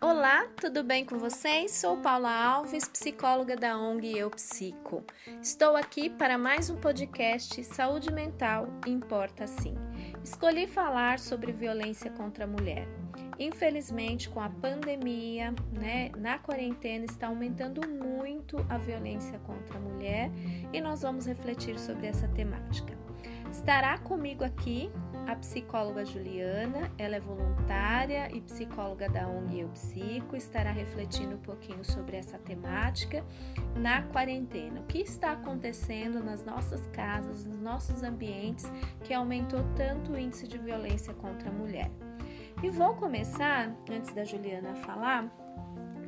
Olá, tudo bem com vocês? Sou Paula Alves, psicóloga da ONG Eu Psico. Estou aqui para mais um podcast Saúde Mental Importa Sim. Escolhi falar sobre violência contra a mulher. Infelizmente, com a pandemia, né, na quarentena está aumentando muito a violência contra a mulher e nós vamos refletir sobre essa temática. Estará comigo aqui a psicóloga Juliana, ela é voluntária e psicóloga da ONG Eu Psico, estará refletindo um pouquinho sobre essa temática na quarentena. O que está acontecendo nas nossas casas, nos nossos ambientes que aumentou tanto o índice de violência contra a mulher? E vou começar, antes da Juliana falar,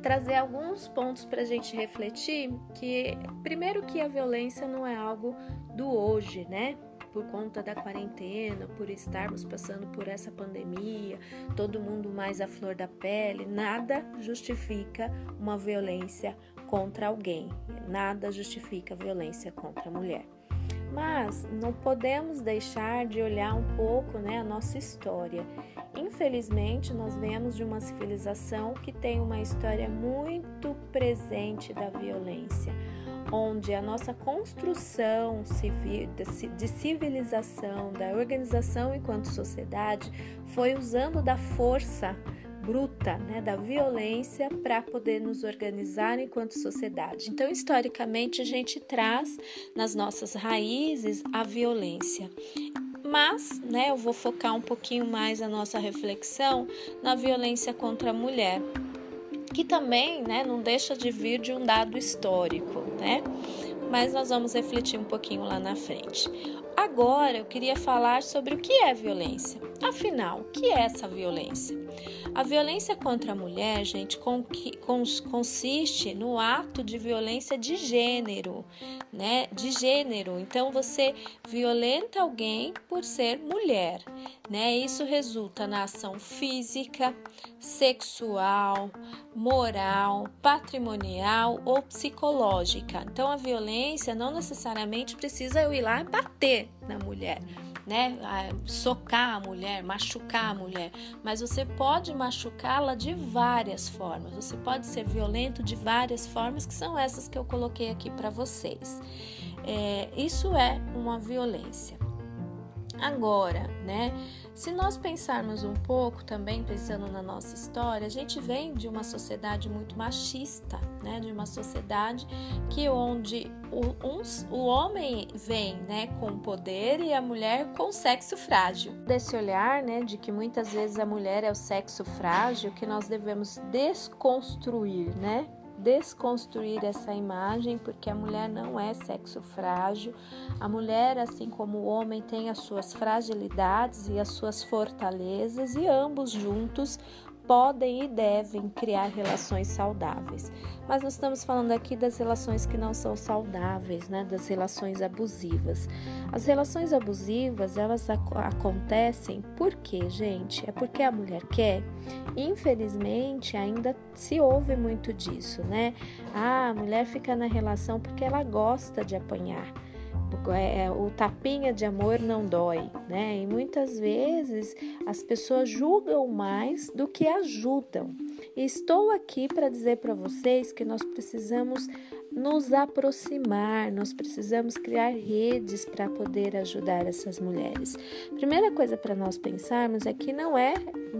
trazer alguns pontos para a gente refletir que primeiro que a violência não é algo do hoje, né? Por conta da quarentena, por estarmos passando por essa pandemia, todo mundo mais à flor da pele, nada justifica uma violência contra alguém, nada justifica violência contra a mulher. Mas não podemos deixar de olhar um pouco né, a nossa história. Infelizmente, nós vemos de uma civilização que tem uma história muito presente da violência onde a nossa construção de civilização, da organização enquanto sociedade, foi usando da força bruta, né, da violência para poder nos organizar enquanto sociedade. Então, historicamente, a gente traz nas nossas raízes a violência. Mas, né, eu vou focar um pouquinho mais a nossa reflexão na violência contra a mulher que também né, não deixa de vir de um dado histórico, né? Mas nós vamos refletir um pouquinho lá na frente. Agora eu queria falar sobre o que é violência. Afinal, o que é essa violência? A violência contra a mulher, gente, consiste no ato de violência de gênero, né? De gênero. Então você violenta alguém por ser mulher, né? Isso resulta na ação física, sexual, moral, patrimonial ou psicológica. Então a violência não necessariamente precisa eu ir lá e bater na mulher né, socar a mulher, machucar a mulher, mas você pode machucá-la de várias formas. Você pode ser violento de várias formas, que são essas que eu coloquei aqui para vocês. É, isso é uma violência. Agora, né? Se nós pensarmos um pouco também, pensando na nossa história, a gente vem de uma sociedade muito machista, né? De uma sociedade que onde o, o homem vem, né, com poder e a mulher com sexo frágil. Desse olhar, né, de que muitas vezes a mulher é o sexo frágil, que nós devemos desconstruir, né? Desconstruir essa imagem, porque a mulher não é sexo frágil. A mulher, assim como o homem, tem as suas fragilidades e as suas fortalezas, e ambos juntos podem e devem criar relações saudáveis. Mas nós estamos falando aqui das relações que não são saudáveis, né? Das relações abusivas. As relações abusivas, elas ac acontecem por quê, gente? É porque a mulher quer. Infelizmente, ainda se ouve muito disso, né? Ah, a mulher fica na relação porque ela gosta de apanhar. É, o tapinha de amor não dói, né? E muitas vezes as pessoas julgam mais do que ajudam. E estou aqui para dizer para vocês que nós precisamos nos aproximar, nós precisamos criar redes para poder ajudar essas mulheres. Primeira coisa para nós pensarmos é que não é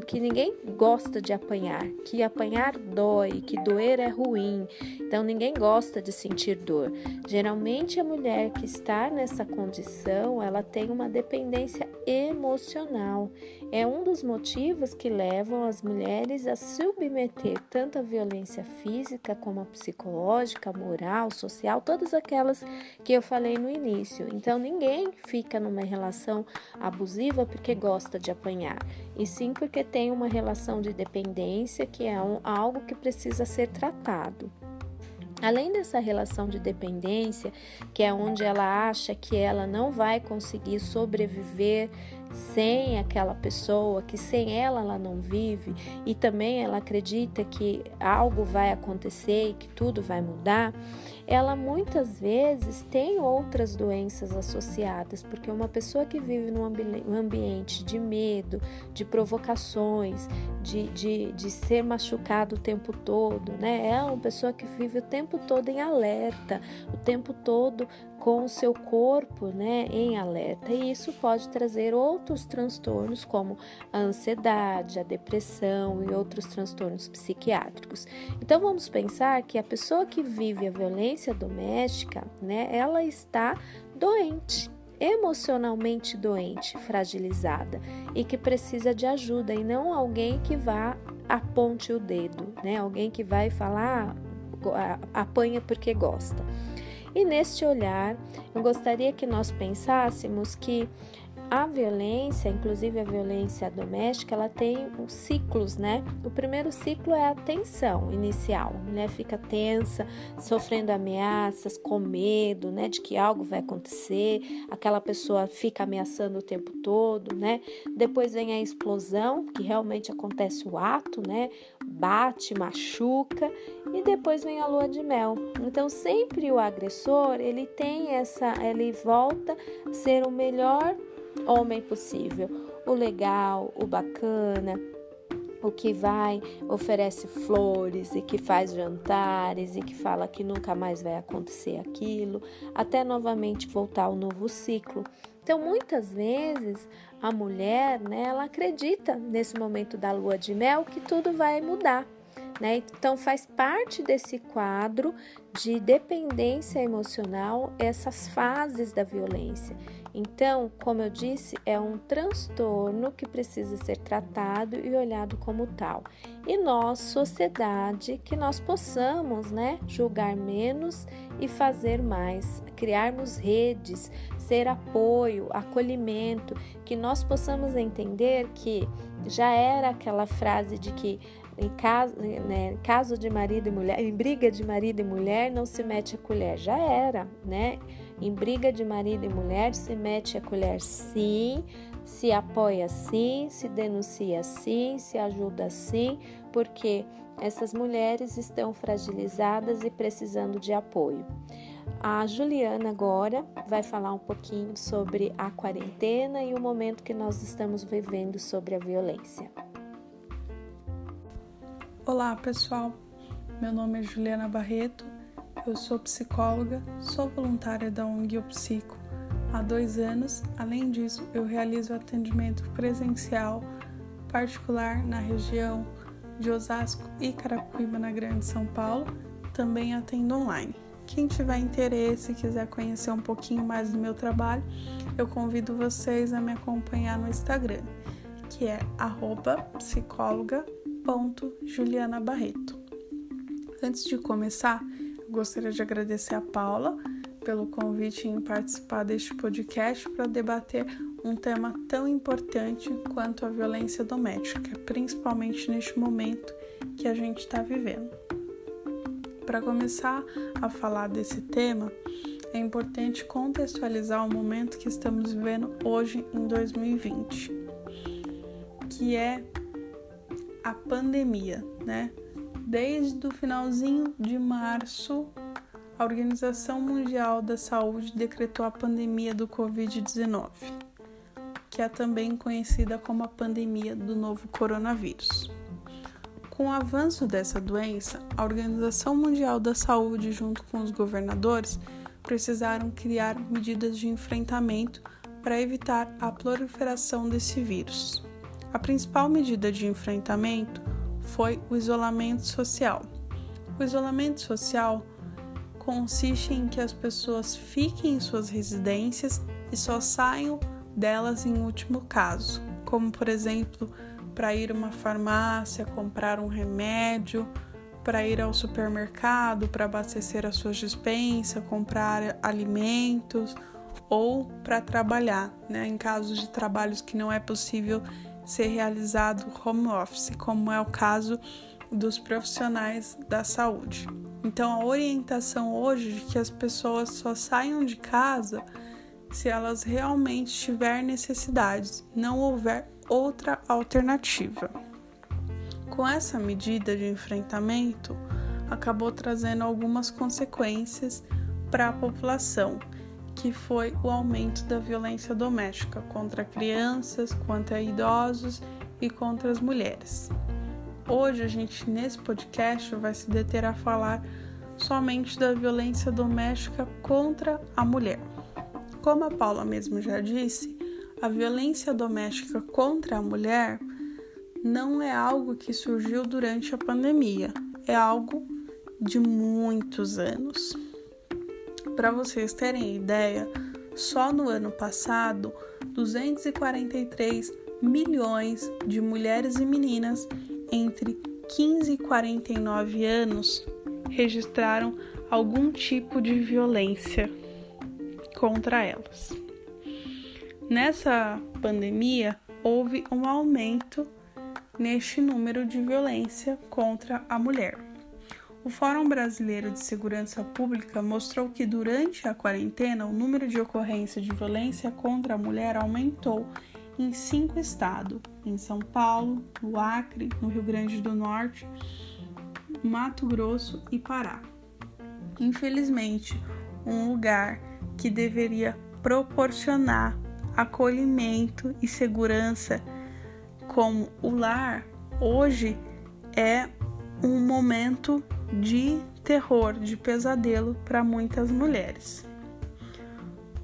que ninguém gosta de apanhar, que apanhar dói, que doer é ruim. Então ninguém gosta de sentir dor. Geralmente a mulher que está nessa condição, ela tem uma dependência emocional. É um dos motivos que levam as mulheres a submeter tanto a violência física como a psicológica, moral, social, todas aquelas que eu falei no início. Então ninguém fica numa relação abusiva porque gosta de apanhar, e sim porque tem uma relação de dependência que é um, algo que precisa ser tratado. Além dessa relação de dependência, que é onde ela acha que ela não vai conseguir sobreviver sem aquela pessoa, que sem ela ela não vive, e também ela acredita que algo vai acontecer e que tudo vai mudar, ela muitas vezes tem outras doenças associadas, porque uma pessoa que vive num ambiente de medo, de provocações, de, de, de ser machucado o tempo todo, né? É uma pessoa que vive o tempo todo em alerta, o tempo todo com o seu corpo né, em alerta, e isso pode trazer outros transtornos, como a ansiedade, a depressão e outros transtornos psiquiátricos. Então vamos pensar que a pessoa que vive a violência doméstica, né, ela está doente emocionalmente doente, fragilizada e que precisa de ajuda e não alguém que vá aponte o dedo, né? Alguém que vai falar ah, apanha porque gosta. E neste olhar, eu gostaria que nós pensássemos que a violência, inclusive a violência doméstica, ela tem os ciclos, né? O primeiro ciclo é a tensão inicial, né? Fica tensa, sofrendo ameaças, com medo, né? De que algo vai acontecer, aquela pessoa fica ameaçando o tempo todo, né? Depois vem a explosão, que realmente acontece o ato, né? Bate, machuca, e depois vem a lua de mel. Então, sempre o agressor, ele tem essa, ele volta a ser o melhor homem possível, o legal, o bacana, o que vai, oferece flores e que faz jantares e que fala que nunca mais vai acontecer aquilo, até novamente voltar ao novo ciclo. Então, muitas vezes a mulher, né, ela acredita nesse momento da lua de mel que tudo vai mudar. Né? Então, faz parte desse quadro de dependência emocional essas fases da violência. Então, como eu disse, é um transtorno que precisa ser tratado e olhado como tal. E nós, sociedade, que nós possamos, né, julgar menos e fazer mais, criarmos redes, ser apoio, acolhimento, que nós possamos entender que já era aquela frase de que em caso, né, caso de marido e mulher, em briga de marido e mulher, não se mete a colher. Já era, né? Em briga de marido e mulher, se mete a colher sim, se apoia sim, se denuncia sim, se ajuda sim, porque essas mulheres estão fragilizadas e precisando de apoio. A Juliana agora vai falar um pouquinho sobre a quarentena e o momento que nós estamos vivendo sobre a violência. Olá, pessoal. Meu nome é Juliana Barreto. Eu sou psicóloga, sou voluntária da ONG Psico há dois anos. Além disso, eu realizo atendimento presencial particular na região de Osasco e Carapicuíba, na Grande São Paulo. Também atendo online. Quem tiver interesse e quiser conhecer um pouquinho mais do meu trabalho, eu convido vocês a me acompanhar no Instagram, que é psicóloga.com Juliana Barreto. Antes de começar, gostaria de agradecer a Paula pelo convite em participar deste podcast para debater um tema tão importante quanto a violência doméstica, principalmente neste momento que a gente está vivendo. Para começar a falar desse tema, é importante contextualizar o momento que estamos vivendo hoje em 2020, que é a pandemia, né? Desde o finalzinho de março, a Organização Mundial da Saúde decretou a pandemia do Covid-19, que é também conhecida como a pandemia do novo coronavírus. Com o avanço dessa doença, a Organização Mundial da Saúde, junto com os governadores, precisaram criar medidas de enfrentamento para evitar a proliferação desse vírus. A principal medida de enfrentamento foi o isolamento social. O isolamento social consiste em que as pessoas fiquem em suas residências e só saiam delas em último caso, como por exemplo, para ir a uma farmácia, comprar um remédio, para ir ao supermercado, para abastecer as suas dispensas, comprar alimentos ou para trabalhar, né? Em casos de trabalhos que não é possível ser realizado home office, como é o caso dos profissionais da saúde. Então a orientação hoje de que as pessoas só saiam de casa se elas realmente tiverem necessidades, não houver outra alternativa. Com essa medida de enfrentamento, acabou trazendo algumas consequências para a população, que foi o aumento da violência doméstica contra crianças, contra idosos e contra as mulheres. Hoje a gente nesse podcast vai se deter a falar somente da violência doméstica contra a mulher. Como a Paula mesmo já disse, a violência doméstica contra a mulher não é algo que surgiu durante a pandemia, é algo de muitos anos. Para vocês terem ideia, só no ano passado, 243 milhões de mulheres e meninas entre 15 e 49 anos registraram algum tipo de violência contra elas. Nessa pandemia, houve um aumento neste número de violência contra a mulher. O Fórum Brasileiro de Segurança Pública mostrou que durante a quarentena o número de ocorrência de violência contra a mulher aumentou em cinco estados: em São Paulo, no Acre, no Rio Grande do Norte, Mato Grosso e Pará. Infelizmente, um lugar que deveria proporcionar acolhimento e segurança como o lar, hoje é um momento de terror, de pesadelo para muitas mulheres.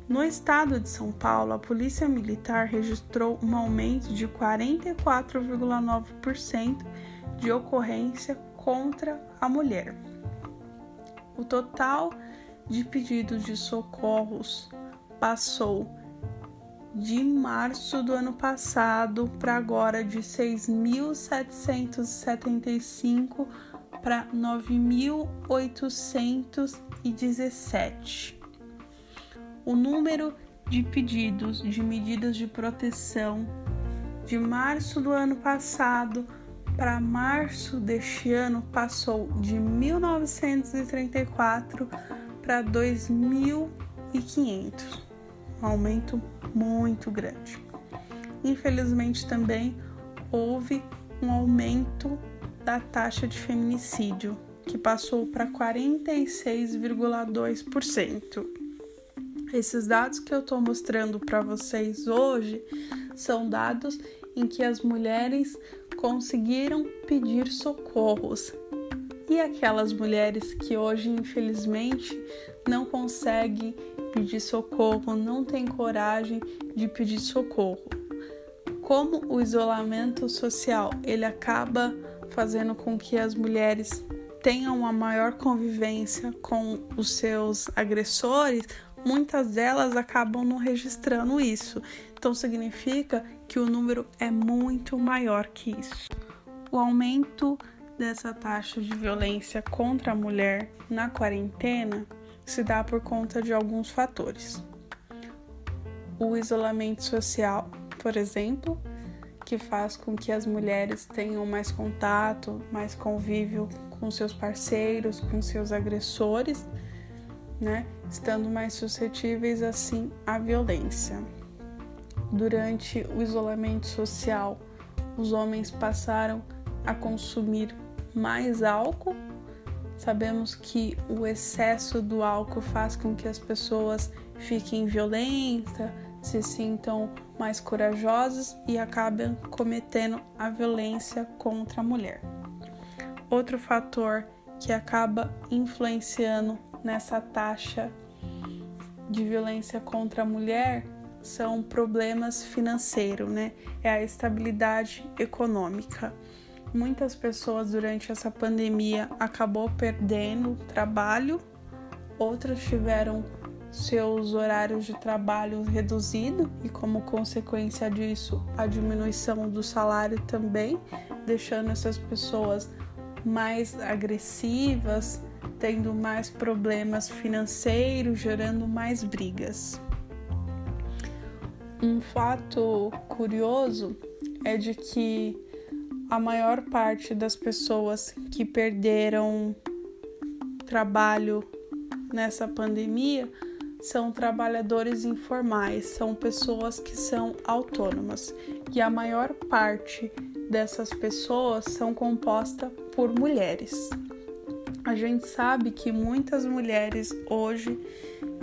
No estado de São Paulo, a Polícia Militar registrou um aumento de 44,9% de ocorrência contra a mulher. O total de pedidos de socorros passou de março do ano passado para agora de 6.775 para 9.817. O número de pedidos de medidas de proteção de março do ano passado para março deste ano passou de 1934 para 2.500, um aumento muito grande. Infelizmente também houve um aumento da taxa de feminicídio, que passou para 46,2%. Esses dados que eu estou mostrando para vocês hoje são dados em que as mulheres conseguiram pedir socorros. E aquelas mulheres que hoje, infelizmente, não conseguem pedir socorro, não têm coragem de pedir socorro. Como o isolamento social ele acaba fazendo com que as mulheres tenham uma maior convivência com os seus agressores, muitas delas acabam não registrando isso. Então significa que o número é muito maior que isso. O aumento dessa taxa de violência contra a mulher na quarentena se dá por conta de alguns fatores. O isolamento social, por exemplo, que faz com que as mulheres tenham mais contato, mais convívio com seus parceiros, com seus agressores, né? Estando mais suscetíveis assim à violência. Durante o isolamento social, os homens passaram a consumir mais álcool. Sabemos que o excesso do álcool faz com que as pessoas fiquem violentas, se sintam mais corajosas e acabam cometendo a violência contra a mulher. Outro fator que acaba influenciando nessa taxa de violência contra a mulher são problemas financeiros, né? É a estabilidade econômica. Muitas pessoas durante essa pandemia acabou perdendo trabalho, outras tiveram seus horários de trabalho reduzidos e, como consequência disso, a diminuição do salário também, deixando essas pessoas mais agressivas, tendo mais problemas financeiros, gerando mais brigas. Um fato curioso é de que a maior parte das pessoas que perderam trabalho nessa pandemia são trabalhadores informais, são pessoas que são autônomas e a maior parte dessas pessoas são compostas por mulheres. A gente sabe que muitas mulheres hoje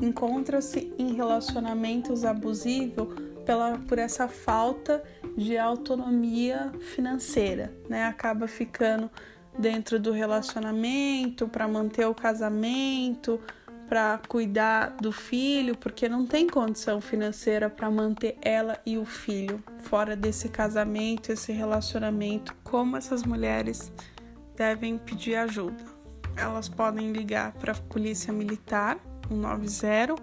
encontram-se em relacionamentos abusivos pela, por essa falta de autonomia financeira, né? Acaba ficando dentro do relacionamento para manter o casamento, para cuidar do filho, porque não tem condição financeira para manter ela e o filho fora desse casamento, esse relacionamento. Como essas mulheres devem pedir ajuda? Elas podem ligar para a Polícia Militar 190,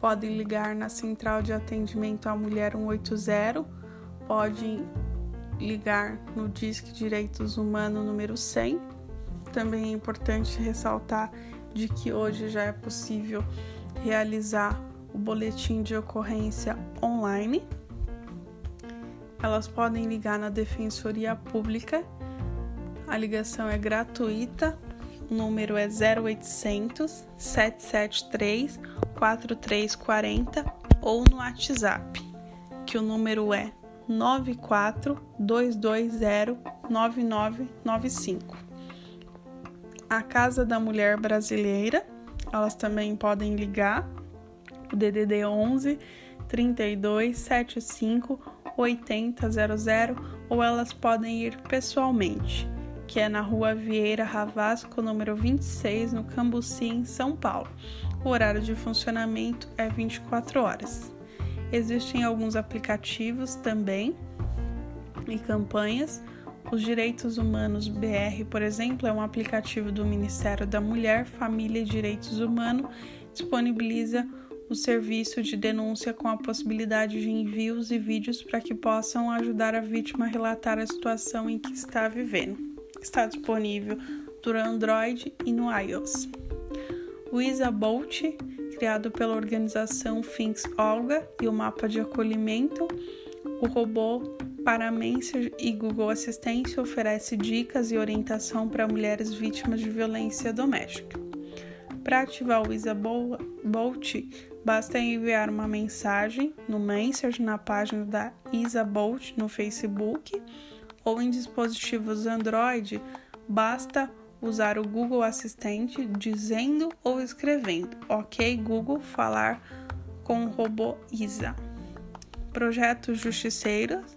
podem ligar na Central de Atendimento à Mulher 180, podem ligar no Disque Direitos Humanos número 100. Também é importante ressaltar de que hoje já é possível realizar o boletim de ocorrência online. Elas podem ligar na Defensoria Pública. A ligação é gratuita. O número é 0800 773 4340 ou no WhatsApp, que o número é 94 220 9995 a Casa da Mulher Brasileira. Elas também podem ligar o DDD 11 32 75 8000 ou elas podem ir pessoalmente, que é na Rua Vieira Ravasco, número 26, no Cambuci, em São Paulo. O horário de funcionamento é 24 horas. Existem alguns aplicativos também e campanhas os Direitos Humanos BR, por exemplo, é um aplicativo do Ministério da Mulher, Família e Direitos Humanos, disponibiliza o serviço de denúncia com a possibilidade de envios e vídeos para que possam ajudar a vítima a relatar a situação em que está vivendo. Está disponível do Android e no iOS. O Isa Bolt, criado pela organização Things Olga e o mapa de acolhimento, o robô para Messenger e Google Assistente oferece dicas e orientação para mulheres vítimas de violência doméstica. Para ativar o Isa Bolt, basta enviar uma mensagem no Messenger na página da Isa Bolt no Facebook ou em dispositivos Android, basta usar o Google Assistente dizendo ou escrevendo OK Google falar com o robô Isa. Projeto Justiceiras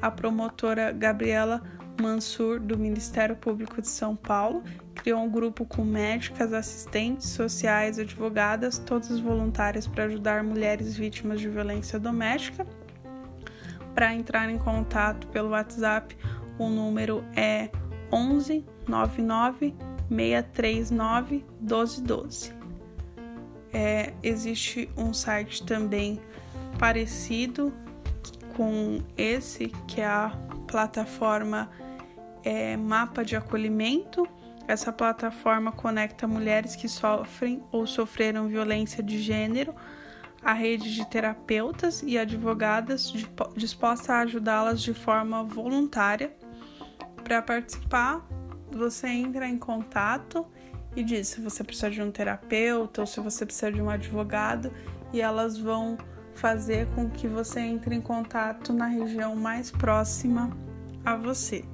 a promotora Gabriela Mansur, do Ministério Público de São Paulo, criou um grupo com médicas, assistentes sociais, advogadas, todas voluntárias para ajudar mulheres vítimas de violência doméstica. Para entrar em contato pelo WhatsApp, o número é 11 99 639 1212. É, existe um site também parecido com esse, que é a plataforma é, Mapa de Acolhimento. Essa plataforma conecta mulheres que sofrem ou sofreram violência de gênero à rede de terapeutas e advogadas disposta a ajudá-las de forma voluntária. Para participar, você entra em contato e diz se você precisa de um terapeuta ou se você precisa de um advogado e elas vão fazer com que você entre em contato na região mais próxima a você.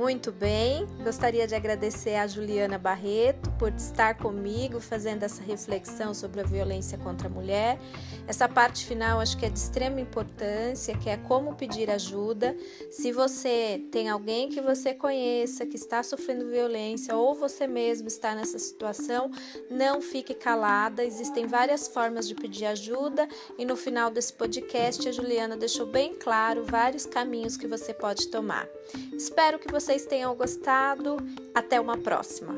Muito bem, gostaria de agradecer a Juliana Barreto por estar comigo fazendo essa reflexão sobre a violência contra a mulher. Essa parte final acho que é de extrema importância, que é como pedir ajuda. Se você tem alguém que você conheça que está sofrendo violência ou você mesmo está nessa situação, não fique calada. Existem várias formas de pedir ajuda e no final desse podcast a Juliana deixou bem claro vários caminhos que você pode tomar. Espero que você vocês tenham gostado. Até uma próxima!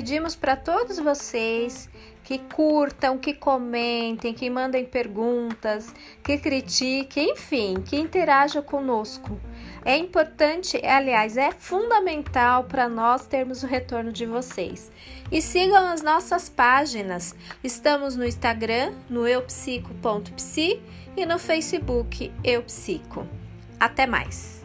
pedimos para todos vocês que curtam, que comentem, que mandem perguntas, que critiquem, enfim, que interajam conosco. É importante, aliás, é fundamental para nós termos o retorno de vocês. E sigam as nossas páginas. Estamos no Instagram, no eupsico.psi e no Facebook Eupsico. Até mais!